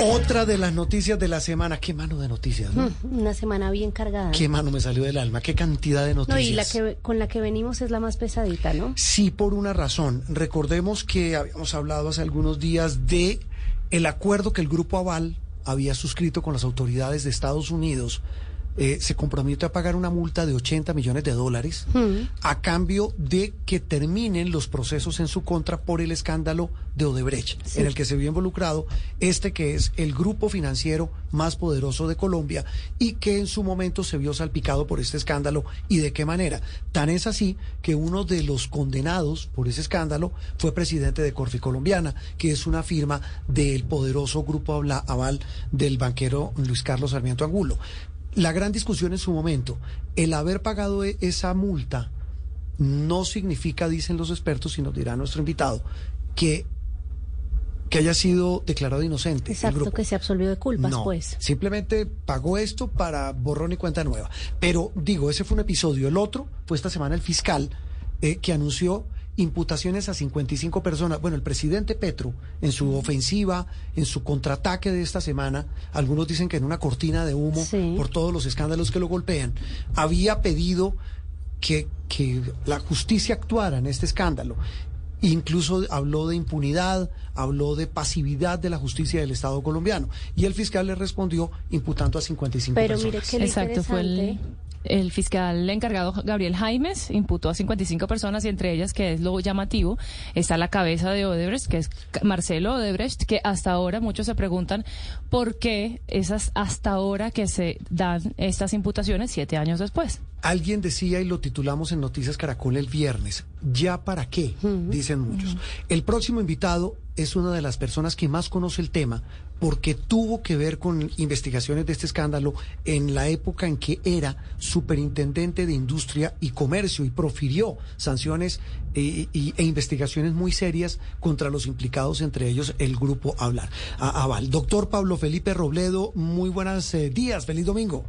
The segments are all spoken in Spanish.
Otra de las noticias de la semana. Qué mano de noticias, ¿no? Mm, Una semana bien cargada. Qué mano me salió del alma. Qué cantidad de No, noticias. y la que con la que venimos es la más pesadita, ¿no? Sí, por una razón. Recordemos que habíamos hablado hace algunos días de el acuerdo que el Grupo Aval había suscrito con las autoridades de Estados Unidos. Eh, se comprometió a pagar una multa de 80 millones de dólares a cambio de que terminen los procesos en su contra por el escándalo de Odebrecht, en el que se vio involucrado este que es el grupo financiero más poderoso de Colombia y que en su momento se vio salpicado por este escándalo y de qué manera. Tan es así que uno de los condenados por ese escándalo fue presidente de Corfi Colombiana, que es una firma del poderoso grupo Aval del banquero Luis Carlos Sarmiento Angulo. La gran discusión en su momento, el haber pagado e- esa multa no significa, dicen los expertos, y nos dirá nuestro invitado, que, que haya sido declarado inocente. Exacto, que se absolvió de culpas, No, pues. simplemente pagó esto para borrón y cuenta nueva. Pero digo, ese fue un episodio. El otro fue esta semana el fiscal eh, que anunció imputaciones a 55 personas. Bueno, el presidente Petro, en su ofensiva, en su contraataque de esta semana, algunos dicen que en una cortina de humo Sí. por todos los escándalos que lo golpean, había pedido que, que la justicia actuara en este escándalo. Incluso habló de impunidad, habló de pasividad de la justicia del Estado colombiano. Y el fiscal le respondió imputando a 55 Pero personas. mire que Exacto, fue el, el fiscal encargado Gabriel Jaimes, imputó a 55 personas y entre ellas, que es lo llamativo, está la cabeza de Odebrecht, que es Marcelo Odebrecht, que hasta ahora muchos se preguntan por qué esas hasta ahora que se dan estas imputaciones siete años después. Alguien decía, y lo titulamos en Noticias Caracol el viernes, ¿ya para qué? Dicen muchos. El próximo invitado es una de las personas que más conoce el tema porque tuvo que ver con investigaciones de este escándalo en la época en que era superintendente de Industria y Comercio y profirió sanciones y- e investigaciones muy serias contra los implicados, entre ellos el grupo Hablar, a- Aval. Doctor Pablo Felipe Robledo, muy buenos eh, días, feliz domingo.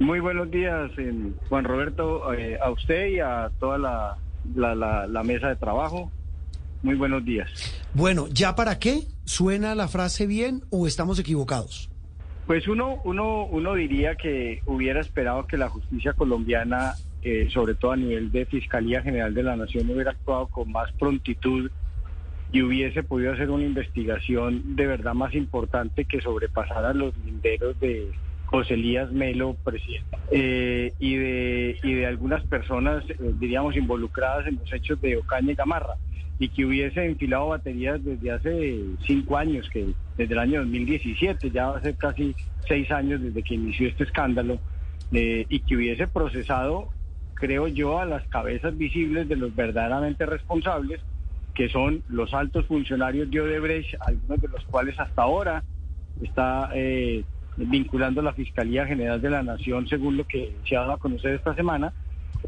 Muy buenos días, eh, Juan Roberto, eh, a usted y a toda la, la, la- la mesa de trabajo. Muy buenos días. Bueno, ¿ya para qué? ¿Suena la frase bien o estamos equivocados? Pues uno, uno, uno diría que hubiera esperado que la justicia colombiana, eh, sobre todo a nivel de Fiscalía General de la Nación, hubiera actuado con más prontitud y hubiese podido hacer una investigación de verdad más importante que sobrepasara los linderos de José Elías Melo, presidente, eh, y, de, y de algunas personas, eh, diríamos, involucradas en los hechos de Ocaña y Gamarra, y que hubiese enfilado baterías desde hace cinco años, que desde el año 2017, ya va a ser casi seis años desde que inició este escándalo, eh, y que hubiese procesado, creo yo, a las cabezas visibles de los verdaderamente responsables, que son los altos funcionarios de Odebrecht, algunos de los cuales hasta ahora está eh, vinculando la Fiscalía General de la Nación, según lo que se ha dado a conocer esta semana,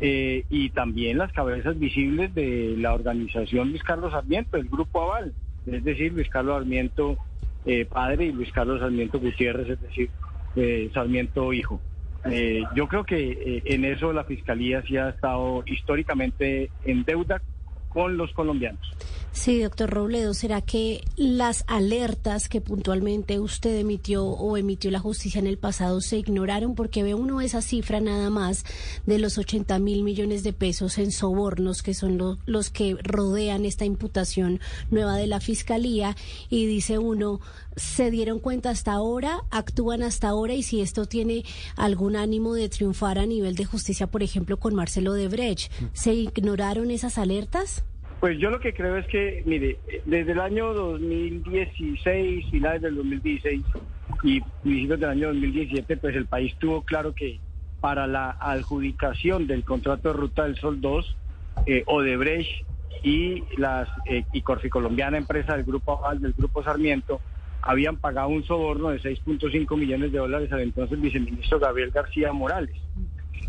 eh, y también las cabezas visibles de la organización Luis Carlos Sarmiento, el Grupo Aval, es decir, Luis Carlos Sarmiento eh, padre y Luis Carlos Sarmiento Gutiérrez, es decir, eh, Sarmiento hijo. Eh, yo creo que en eso la Fiscalía sí ha estado históricamente en deuda con los colombianos. Sí, doctor Robledo, ¿será que las alertas que puntualmente usted emitió o emitió la justicia en el pasado se ignoraron? Porque ve uno esa cifra nada más de los 80 mil millones de pesos en sobornos, que son lo- los que rodean esta imputación nueva de la Fiscalía, y dice uno, ¿se dieron cuenta hasta ahora? ¿Actúan hasta ahora? Y si esto tiene algún ánimo de triunfar a nivel de justicia, por ejemplo, con Marcelo Debrecht, ¿se ignoraron esas alertas? Pues yo lo que creo es que, mire, desde el año 2016, finales del 2016 y principios del año 2017, pues el país tuvo claro que para la adjudicación del contrato de Ruta del Sol 2, eh, Odebrecht y las eh, y Corficolombiana, empresa del grupo del grupo Sarmiento, habían pagado un soborno de 6.5 millones de dólares al entonces viceministro Gabriel García Morales.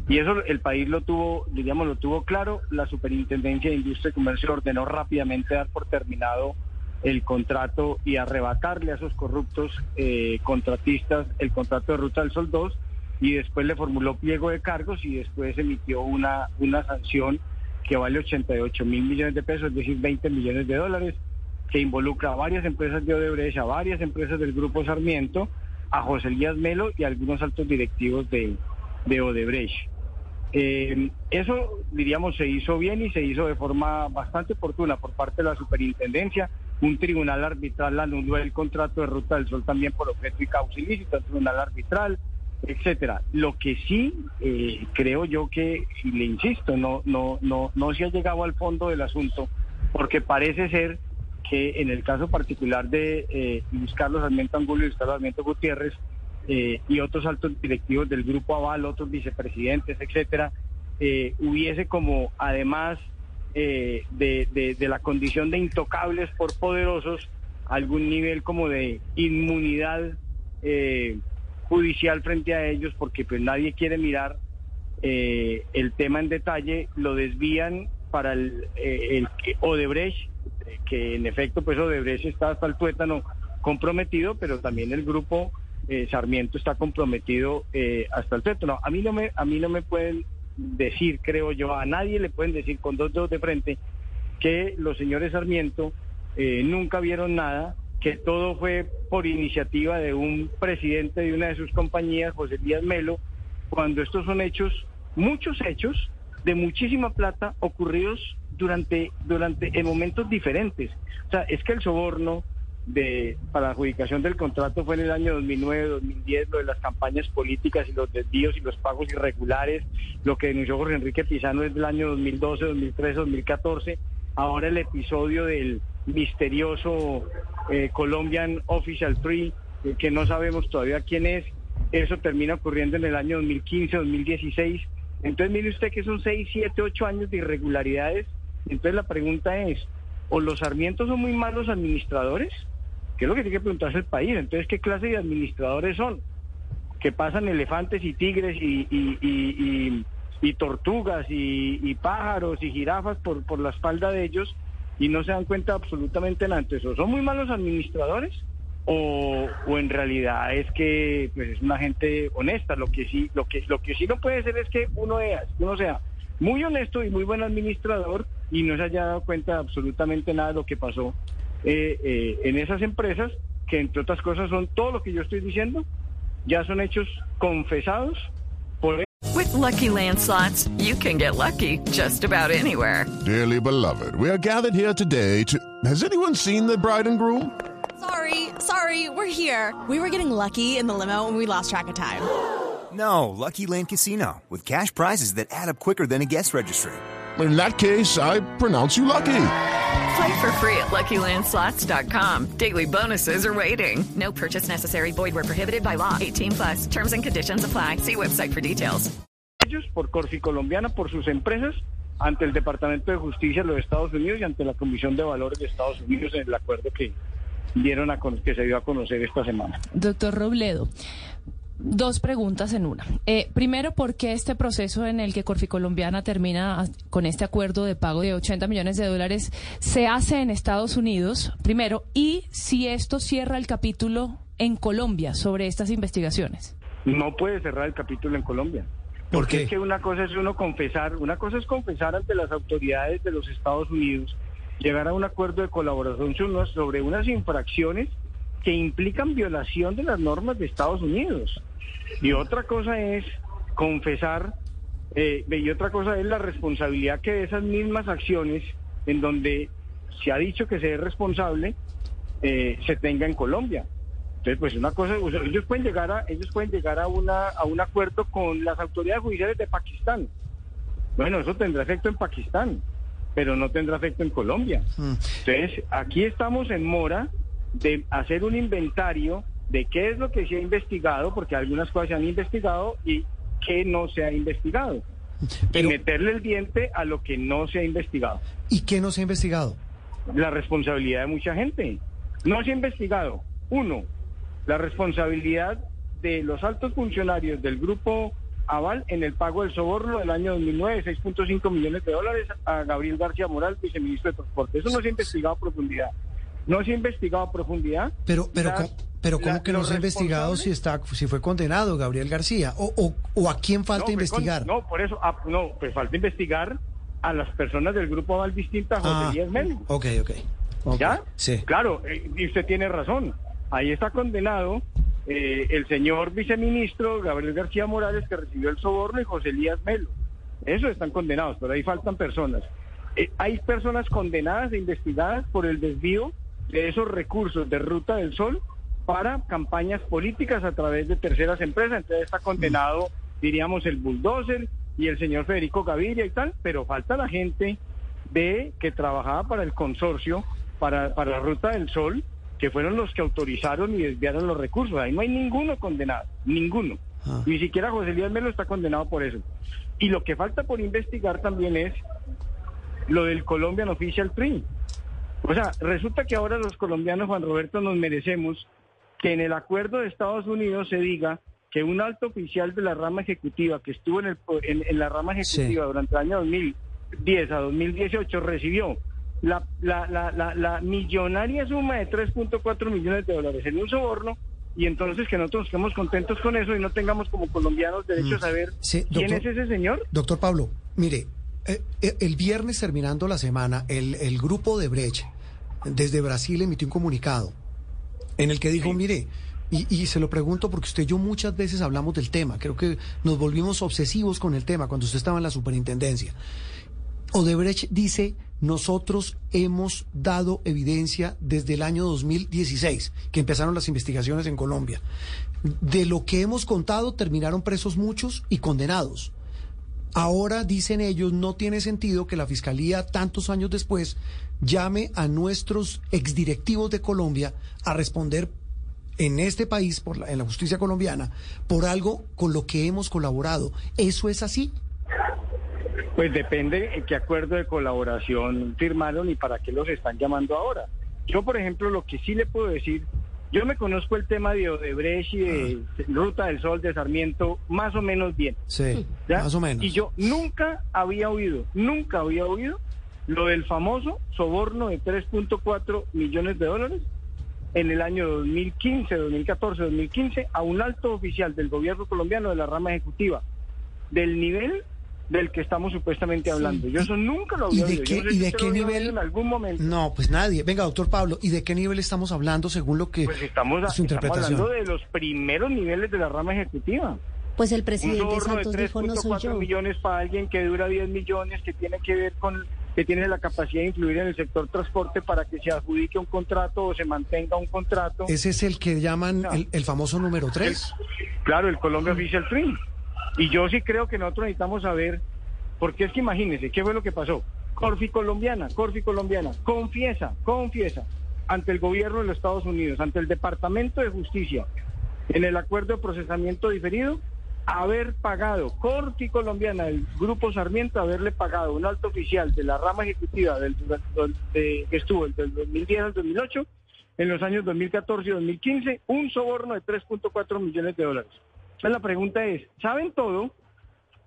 Y eso el país lo tuvo, diríamos, lo tuvo claro. La Superintendencia de Industria y Comercio ordenó rápidamente dar por terminado el contrato y arrebatarle a esos corruptos eh, contratistas el contrato de Ruta del Sol 2 y después le formuló pliego de cargos y después emitió una, una sanción que vale 88 mil millones de pesos, es decir, 20 millones de dólares, que involucra a varias empresas de Odebrecht, a varias empresas del Grupo Sarmiento, a José Elías Melo y a algunos altos directivos de, de Odebrecht. Eh, eso, diríamos, se hizo bien y se hizo de forma bastante oportuna por parte de la superintendencia. Un tribunal arbitral anuló el contrato de Ruta del Sol también por objeto y causa ilícita, un tribunal arbitral, etcétera. Lo que sí eh, creo yo que, y le insisto, no, no, no, no se ha llegado al fondo del asunto, porque parece ser que en el caso particular de eh, Luis Carlos Sarmiento Angulo y Luis Carlos Sarmiento Gutiérrez, eh, y otros altos directivos del Grupo Aval, otros vicepresidentes, etcétera, eh, hubiese como, además eh, de, de, la condición de intocables por poderosos, algún nivel como de inmunidad judicial frente a ellos, porque pues nadie quiere mirar el tema en detalle, lo desvían para el, el Odebrecht, que en efecto pues Odebrecht está hasta el tuétano comprometido, pero también el grupo eh, Sarmiento está comprometido eh, hasta el teto. No, a mí no me, a mí no me pueden decir, creo yo, a nadie le pueden decir con dos dedos de frente que los señores Sarmiento eh, nunca vieron nada, que todo fue por iniciativa de un presidente de una de sus compañías, José Díaz Melo, cuando estos son hechos, muchos hechos de muchísima plata ocurridos durante, durante en momentos diferentes. O sea, es que el soborno, de, para la adjudicación del contrato fue en el año 2009, 2010, lo de las campañas políticas y los desvíos y los pagos irregulares, lo que denunció Jorge Enrique Pizano es del año 2012, 2013, 2014, ahora el episodio del misterioso eh, Colombian Official Tree, eh, que no sabemos todavía quién es, eso termina ocurriendo en el año 2015, 2016, entonces mire usted que son 6, 7, 8 años de irregularidades, entonces la pregunta es, ¿o los sarmientos son muy malos administradores? ¿Qué es lo que tiene que preguntarse el país? Entonces, ¿qué clase de administradores son? Que pasan elefantes y tigres y, tortugas y, pájaros y jirafas por, por la espalda de ellos y no se dan cuenta absolutamente nada. Entonces, ¿son muy malos administradores? O, o, en realidad es que pues es una gente honesta lo que sí lo que lo que sí no puede ser es que uno sea, uno sea muy honesto y muy buen administrador y no se haya dado cuenta de absolutamente nada de lo que pasó eh, eh, en esas empresas, que entre otras cosas son todo lo que yo estoy diciendo, ya son hechos confesados por With lucky landslots, you can get lucky just about anywhere. Dearly beloved, we are gathered here today to. Has anyone seen the bride and groom? Sorry, sorry, we're here. We were getting lucky in the limo and we lost track of time. No, Lucky Land Casino, with cash prizes that add up quicker than a guest registry. In that case, I pronounce you lucky. Play for free at LuckyLandSlots.com. Daily bonuses are waiting. No purchase necessary. Void where prohibited by law. 18 plus. Terms and conditions apply. See website for details. Ellos, por Corfi Colombiana, por sus empresas, ante el Departamento de Justicia de los Estados Unidos y ante la Comisión de Valores de Estados Unidos en el acuerdo que dieron a que se dio a conocer esta semana. Doctor Robledo, Dos preguntas en una. Eh, primero, ¿por qué este proceso en el que Corficolombiana termina con este acuerdo de pago de 80 millones de dólares se hace en Estados Unidos? Primero, y si esto cierra el capítulo en Colombia sobre estas investigaciones. No puede cerrar el capítulo en Colombia. Porque es que una cosa es uno confesar, una cosa es confesar ante las autoridades de los Estados Unidos, llegar a un acuerdo de colaboración sobre unas infracciones que implican violación de las normas de Estados Unidos. Y otra cosa es confesar, eh, y otra cosa es la responsabilidad que de esas mismas acciones, en donde se ha dicho que se es responsable, eh, se tenga en Colombia. Entonces, pues una cosa, ellos pueden llegar a, ellos pueden llegar a una a un acuerdo con las autoridades judiciales de Pakistán. Bueno, eso tendrá efecto en Pakistán, pero no tendrá efecto en Colombia. Hmm. Entonces, aquí estamos en mora de hacer un inventario de qué es lo que se ha investigado, porque algunas cosas se han investigado y qué no se ha investigado. Pero- y meterle el diente a lo que no se ha investigado. ¿Y qué no se ha investigado? La responsabilidad de mucha gente. No se ha investigado. Uno, la responsabilidad de los altos funcionarios del grupo Aval en el pago del soborno del año 2009, 6.5 millones de dólares a Gabriel García Moral, viceministro de Transporte. Eso no se ha investigado a profundidad. No se ha investigado a profundidad. Pero, pero, Las- ¿cómo, pero ¿cómo la- que no se ha investigado si está, si fue condenado Gabriel García? ¿O, o, o a quién falta No, fue con- investigar? no, por eso, ah, no, pues falta investigar a las personas del grupo Aval distintas a José Ah, Díaz Melo. ok, ok. Ok, ¿Ya? Sí. Claro, eh, y usted tiene razón. Ahí está condenado eh, el señor viceministro Gabriel García Morales que recibió el soborno y José Elías Melo. Esos están condenados, pero ahí faltan personas. Eh, hay personas condenadas e investigadas por el desvío de esos recursos de Ruta del Sol para campañas políticas a través de terceras empresas. Entonces está condenado, diríamos, el bulldozer y el señor Federico Gaviria y tal, pero falta la gente de que trabajaba para el consorcio, para, para la Ruta del Sol, que fueron los que autorizaron y desviaron los recursos. Ahí no hay ninguno condenado, ninguno. Ah. Ni siquiera José Elías Melo está condenado por eso. Y lo que falta por investigar también es lo del Colombian Official Tree. O sea, resulta que ahora los colombianos, Juan Roberto, nos merecemos que en el acuerdo de Estados Unidos se diga que un alto oficial de la rama ejecutiva que estuvo en, el, en, en la rama ejecutiva Sí. durante el año 2010 a 2018 recibió la, la, la, la, la millonaria suma de 3.4 millones de dólares en un soborno y entonces que nosotros estemos contentos con eso y no tengamos como colombianos derecho a saber Mm. Sí, quién es ese señor. Doctor Pablo, mire, eh, eh, el viernes terminando la semana, el, el grupo de Brecht desde Brasil emitió un comunicado en el que dijo, mire, y, y se lo pregunto porque usted y yo muchas veces hablamos del tema, creo que nos volvimos obsesivos con el tema cuando usted estaba en la superintendencia. Odebrecht dice, nosotros hemos dado evidencia desde el año 2016, que empezaron las investigaciones en Colombia. De lo que hemos contado, terminaron presos muchos y condenados. Ahora, dicen ellos, no tiene sentido que la Fiscalía, tantos años después, llame a nuestros exdirectivos de Colombia a responder en este país, por la- en la justicia colombiana, por algo con lo que hemos colaborado. ¿Eso es así? Pues depende en qué acuerdo de colaboración firmaron y para qué los están llamando ahora. Yo, por ejemplo, lo que sí le puedo decir, yo me conozco el tema de Odebrecht y de Ruta del Sol, de Sarmiento, más o menos bien. Sí, ¿ya? más o menos. Y yo nunca había oído, nunca había oído lo del famoso soborno de 3.4 millones de dólares en el año 2015, 2014, 2015 a un alto oficial del gobierno colombiano de la rama ejecutiva del nivel del que estamos supuestamente hablando. Yo eso nunca lo ¿Y había de oído. qué, Yo no sé y de qué nivel? en algún momento. No, pues nadie. Venga, doctor Pablo, ¿y de qué nivel estamos hablando según lo que Pues estamos, su estamos interpretación? hablando de los primeros niveles de la rama ejecutiva. Pues el presidente de Santos dijo no soy 3.4 yo. millones para alguien que dura 10 millones, que tiene que ver con, que tiene la capacidad de influir en el sector transporte para que se adjudique un contrato o se mantenga un contrato. Ese es el que llaman No. el, el famoso número 3. Claro, el Colombia Official Tree. Y yo sí creo que nosotros necesitamos saber, porque es que imagínense, ¿qué fue lo que pasó? Corfi colombiana, Corfi colombiana, confiesa, confiesa ante el gobierno de los Estados Unidos, ante el Departamento de Justicia, en el acuerdo de procesamiento diferido, haber pagado, Corfi colombiana, el Grupo Sarmiento, haberle pagado a un alto oficial de la rama ejecutiva del, de- que estuvo del 2010 al 2008, en los años 2014 y 2015, un soborno de 3.4 millones de dólares. Entonces la pregunta es, ¿saben todo,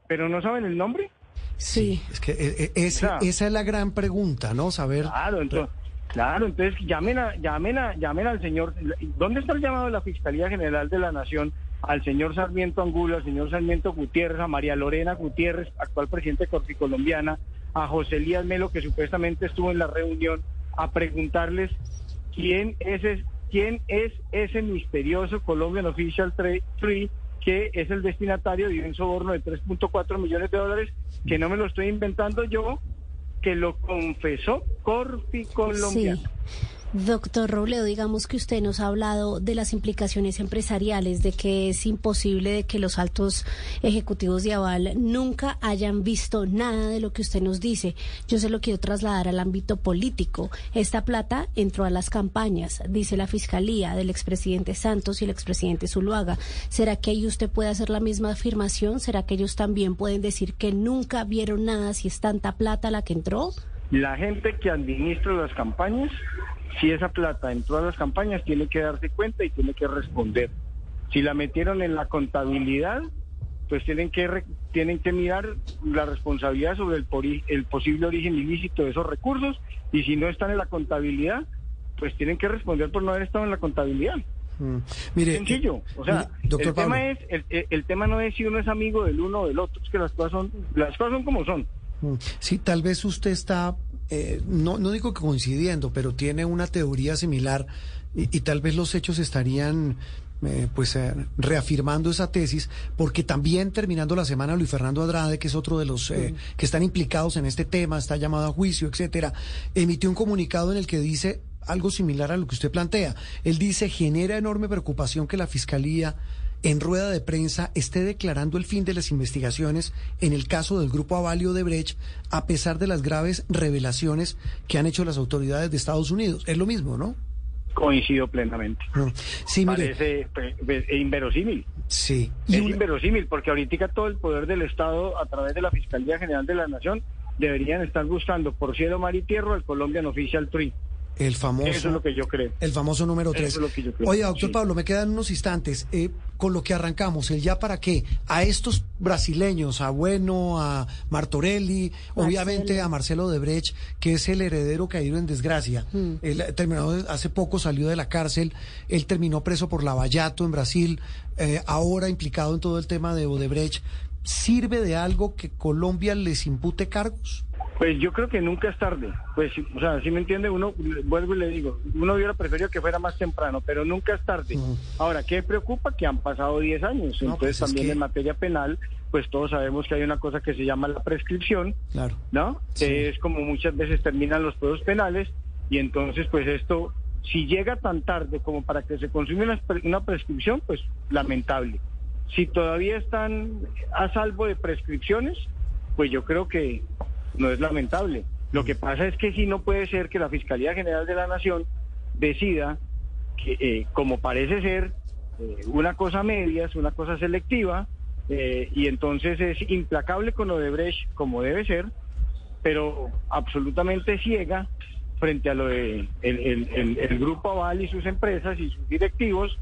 pero no saben el nombre? Sí. Es que eh, eh, ese- Claro. esa es la gran pregunta, ¿no? Saber. Claro, entonces, claro, entonces llamen a, llamen a, llamen al señor, ¿dónde está el llamado de la Fiscalía General de la Nación? Al señor Sarmiento Angulo, al señor Sarmiento Gutiérrez, a María Lorena Gutiérrez, actual presidente de Corfi Colombiana, a José Elías Melo, que supuestamente estuvo en la reunión, a preguntarles quién es, quién es ese misterioso Colombian Official Tre- Tree que es el destinatario de un soborno de 3.4 millones de dólares, que no me lo estoy inventando yo, que lo confesó Corfi Colombiana. Doctor Robledo, digamos que usted nos ha hablado de las implicaciones empresariales, de que es imposible de que los altos ejecutivos de Aval nunca hayan visto nada de lo que usted nos dice. Yo se lo quiero trasladar al ámbito político. Esta plata entró a las campañas, dice la Fiscalía del expresidente Santos y el expresidente Zuluaga. ¿Será que ahí usted puede hacer la misma afirmación? ¿Será que ellos también pueden decir que nunca vieron nada si es tanta plata la que entró? La gente que administra las campañas si esa plata entró a las campañas, tiene que darse cuenta y tiene que responder. Si la metieron en la contabilidad, pues tienen que tienen que mirar la responsabilidad sobre el, el posible origen ilícito de esos recursos y si no están en la contabilidad, pues tienen que responder por no haber estado en la contabilidad. Mm. Mire, Sencillo, o sea, el tema es el, tema no es si uno es amigo del uno o del otro, es que las cosas son las cosas son como son. Mm. Sí, tal vez usted está eh, no, no digo que coincidiendo, pero tiene una teoría similar y, tal vez los hechos estarían eh, pues eh, reafirmando esa tesis, porque también terminando la semana Luis Fernando Andrade, que es otro de los que están implicados en este tema, está llamado a juicio, etcétera, emitió un comunicado en el que dice algo similar a lo que usted plantea. Él dice genera enorme preocupación que la fiscalía en rueda de prensa esté declarando el fin de las investigaciones en el caso del grupo Avalio de Brecht, a pesar de las graves revelaciones que han hecho las autoridades de Estados Unidos. Es lo mismo, ¿no? Coincido plenamente. Ah, sí, mire. Parece pues, pues, inverosímil. Sí. Es inverosímil porque ahorita todo el poder del Estado a través de la Fiscalía General de la Nación deberían estar buscando por cielo, mar y tierra el Colombian Official Tree. El famoso. Eso es lo que yo creo. El famoso número 3. Oye, doctor Pablo, me quedan unos instantes. Eh, con lo que arrancamos, el ya para qué. A estos brasileños, a Bueno, a Martorelli, obviamente a Marcelo Debrecht, que es el heredero caído en desgracia. Él terminó, hace poco salió de la cárcel. Él terminó preso por Lavallato en Brasil. Eh, ahora implicado en todo el tema de Odebrecht. ¿Sirve de algo que Colombia les impute cargos? Pues yo creo que nunca es tarde. Pues, o sea, si me entiende, uno, vuelvo y le digo, uno hubiera preferido que fuera más temprano, pero nunca es tarde. Ahora, ¿qué preocupa? Que han pasado 10 años. Entonces, pues también en materia penal, pues todos sabemos que hay una cosa que se llama la prescripción, claro. ¿no? Es como muchas veces terminan los juegos penales, y entonces, pues esto, si llega tan tarde como para que se consume una, una prescripción, pues lamentable. Si todavía están a salvo de prescripciones, pues yo creo que no es lamentable. Lo que pasa es que sí no puede ser que la Fiscalía General de la Nación decida que, eh, como parece ser, eh, una cosa media, es una cosa selectiva, eh, y entonces es implacable con Odebrecht como debe ser, pero absolutamente ciega frente a lo de el, grupo Aval y sus empresas y sus directivos,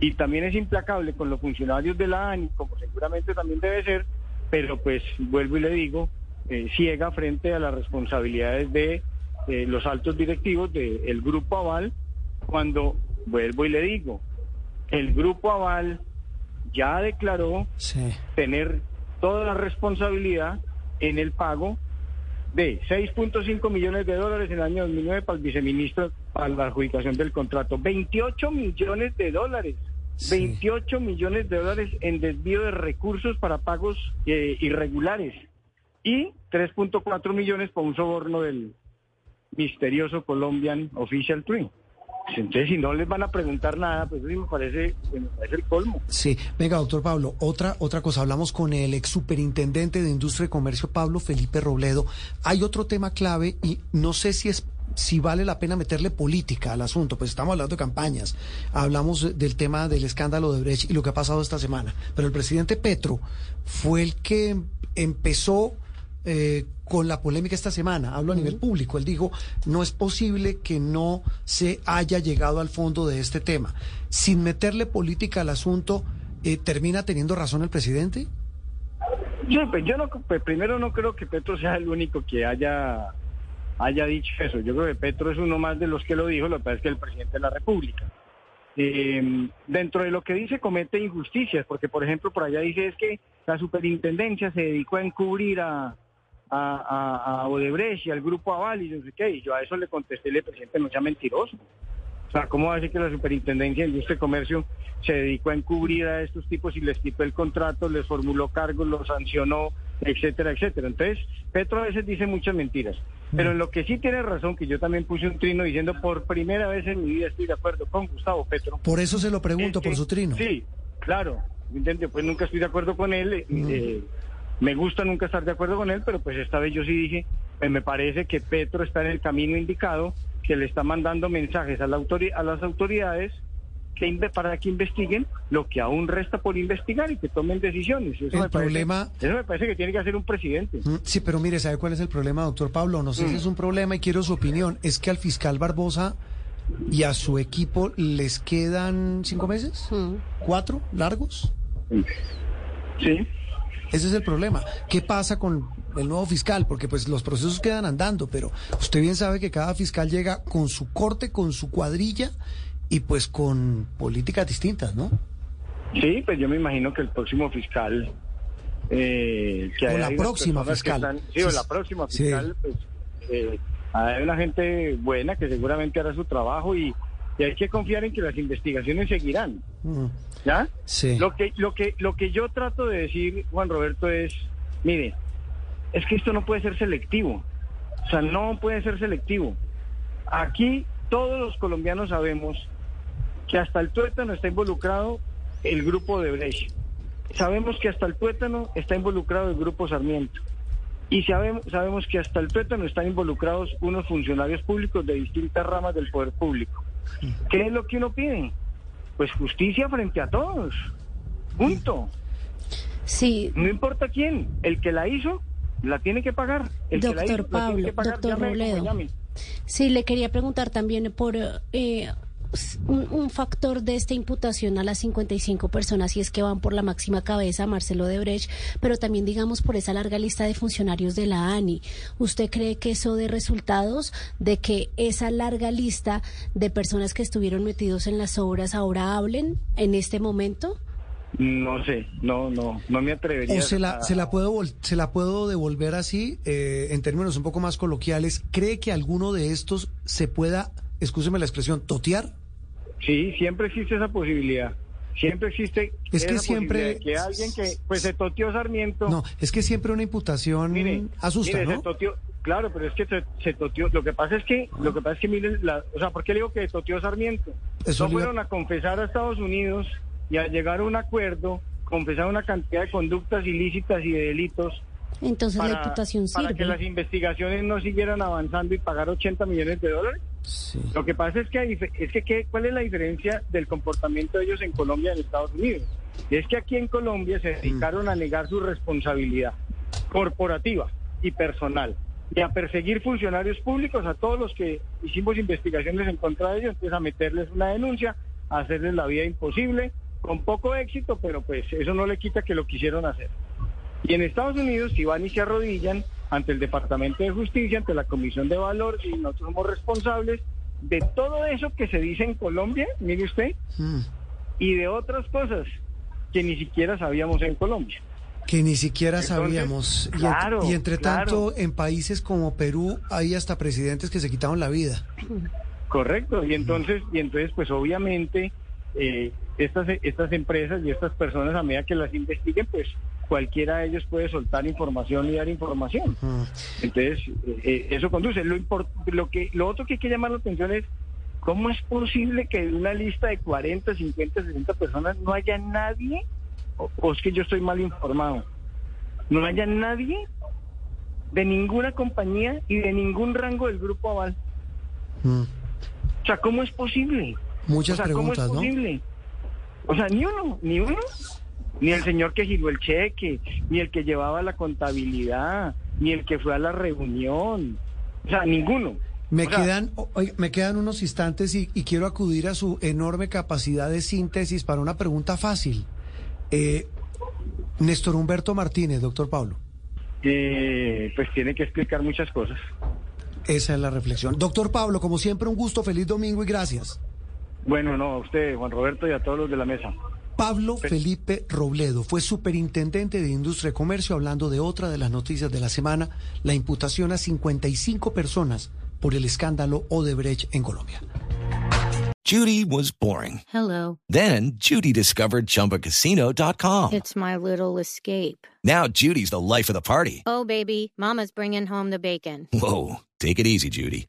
y también es implacable con los funcionarios de la ANI, como seguramente también debe ser, pero pues vuelvo y le digo, eh, ciega frente a las responsabilidades de eh, los altos directivos del Grupo Aval, cuando vuelvo y le digo, el Grupo Aval ya declaró tener toda la responsabilidad en el pago de 6.5 millones de dólares en el año 2009 para el viceministro para la adjudicación del contrato. 28 millones de dólares. 28 millones de dólares en desvío de recursos para pagos eh, irregulares y 3.4 millones por un soborno del misterioso Colombian Official Twin. Entonces, si no les van a preguntar nada, pues eso sí me parece, me parece el colmo. Sí, venga, doctor Pablo, otra, otra cosa, hablamos con el ex superintendente de Industria y Comercio, Pablo Felipe Robledo. Hay otro tema clave y no sé si es si vale la pena meterle política al asunto, pues estamos hablando de campañas, hablamos del tema del escándalo de Brecht y lo que ha pasado esta semana, pero el presidente Petro fue el que empezó eh, con la polémica esta semana, hablo a nivel público, él dijo, no es posible que no se haya llegado al fondo de este tema. Sin meterle política al asunto, eh, ¿termina teniendo razón el presidente? Yo, pues, yo no, pues, primero no creo que Petro sea el único que haya, haya dicho eso. Yo creo que Petro es uno más de los que lo dijo, lo que pasa es que el presidente de la República. Eh, dentro de lo que dice comete injusticias, porque por ejemplo por allá dice es que la superintendencia se dedicó a encubrir a, a, a, Odebrecht y al grupo Aval y no sé qué. Y yo a eso le contesté, le presidente, no sea mentiroso. O sea, ¿cómo decir que la Superintendencia de Industria y Comercio se dedicó a encubrir a estos tipos y les quitó el contrato, les formuló cargos, los sancionó, etcétera, etcétera. Entonces, Petro a veces dice muchas mentiras. Pero en lo que sí tiene razón, que yo también puse un trino diciendo por primera vez en mi vida estoy de acuerdo con Gustavo Petro. Por eso se lo pregunto, Es que- por su trino. Sí, claro. Pues nunca estoy de acuerdo con él. eh, eh, me gusta nunca estar de acuerdo con él, pero pues esta vez yo sí dije, pues me parece que Petro está en el camino indicado, que le está mandando mensajes a, la autori- a las autoridades que para que investiguen lo que aún resta por investigar y que tomen decisiones. Eso El me parece- problema- eso me parece que tiene que hacer un presidente. Mm, Sí, pero mire, ¿sabe cuál es el problema, doctor Pablo? No sé si es un problema y quiero su opinión. Es que al fiscal Barbosa y a su equipo les quedan cinco meses, cuatro largos. Sí. Ese es el problema. ¿Qué pasa con el nuevo fiscal? Porque pues los procesos quedan andando, pero usted bien sabe que cada fiscal llega con su corte, con su cuadrilla y pues con políticas distintas, ¿no? Sí, pues yo me imagino que el próximo fiscal... Eh, que O la próxima fiscal. están- sí, o Sí, la próxima sí. fiscal, pues eh, hay una gente buena que seguramente hará su trabajo y, y hay que confiar en que las investigaciones seguirán. Mm, ¿Ya? Sí. Lo que, lo que, lo que yo trato de decir, Juan Roberto, es, mire, es que esto no puede ser selectivo. O sea, no puede ser selectivo. Aquí todos los colombianos sabemos que hasta el tuétano está involucrado el grupo de Brecht. Sabemos que hasta el tuétano está involucrado el grupo Sarmiento. Y sabemos, sabemos que hasta el tuétano están involucrados unos funcionarios públicos de distintas ramas del poder público. ¿Qué es lo que uno pide? Pues justicia frente a todos. Punto. Sí, No importa quién. El que la hizo, la tiene que pagar. El que la Doctor hizo, la tiene Pablo, que pagar. doctor Llame Robledo. llame. Sí, le quería preguntar también por eh, un, un factor de esta imputación a las 55 personas, y es que van por la máxima cabeza, Marcelo Debrecht, pero también, digamos, por esa larga lista de funcionarios de la ANI. ¿Usted cree que eso de resultados de que esa larga lista de personas que estuvieron metidos en las obras ahora hablen en este momento? No sé, no, no, no me atrevería. O se la, a- se la puedo vol- se la puedo devolver así, eh, en términos un poco más coloquiales. ¿Cree que alguno de estos se pueda, excúseme la expresión, totear? Sí, siempre existe esa posibilidad. Siempre existe. Es que siempre- Que alguien que, pues se toteó Sarmiento. No, es que siempre una imputación Mire, asusta, mire, ¿no? se toteó, claro, pero es que se, se toteó. Lo que pasa es que, lo que pasa es que miren, la, o sea, ¿por qué le digo que se toteó Sarmiento? Eso no fueron a confesar a Estados Unidos y a llegar a un acuerdo, confesar una cantidad de conductas ilícitas y de delitos Entonces la para, imputación para que las sirve. investigaciones no siguieran avanzando y pagar 80 millones de dólares. Sí. Lo que pasa es que, es que ¿qué- ¿cuál es la diferencia del comportamiento de ellos en Colombia y en Estados Unidos? Y es que aquí en Colombia se dedicaron a negar su responsabilidad corporativa y personal y a perseguir funcionarios públicos, a todos los que hicimos investigaciones en contra de ellos, entonces a meterles una denuncia, a hacerles la vida imposible, con poco éxito, pero pues eso no le quita que lo quisieron hacer. Y en Estados Unidos, si van y se arrodillan ante el Departamento de Justicia, ante la Comisión de Valor, y nosotros somos responsables de todo eso que se dice en Colombia, mire usted, Mm. y de otras cosas que ni siquiera sabíamos en Colombia. Que ni siquiera Entonces, sabíamos. Y, ent- claro, y entre claro. tanto, en países como Perú hay hasta presidentes que se quitaron la vida. Correcto, y entonces, y entonces pues obviamente eh, estas, estas empresas y estas personas a medida que las investiguen, pues cualquiera de ellos puede soltar información y dar información. Entonces, eh, eh, eso conduce. Lo, lo, que, lo otro que hay que llamar la atención es cómo es posible que en una lista de 40, 50, 60 personas no haya nadie, o, o es que yo estoy mal informado, no haya nadie de ninguna compañía y de ningún rango del grupo aval. Mm. O sea, ¿cómo es posible? Muchas o sea, ¿cómo preguntas, es ¿no? posible? O sea, ni uno, ni uno. Ni el señor que giró el cheque, ni el que llevaba la contabilidad, ni el que fue a la reunión. O sea, ninguno. Me O sea, quedan, oiga, me quedan unos instantes y, y quiero acudir a su enorme capacidad de síntesis para una pregunta fácil. Eh, Néstor Humberto Martínez, doctor Pablo. eh, pues tiene que explicar muchas cosas. Esa es la reflexión. Doctor Pablo, como siempre, un gusto, feliz domingo y gracias. Bueno, no, a usted, Juan Roberto, y a todos los de la mesa. Pablo Felipe Robledo fue superintendente de Industria y Comercio hablando de otra de las noticias de la semana, la imputación a 55 personas por el escándalo Odebrecht en Colombia. Judy was boring. Hello. Then Judy discovered ChumbaCasino.com. It's my little escape. Now Judy's the life of the party. Oh, baby, Mama's bringing home the bacon. Whoa, take it easy, Judy.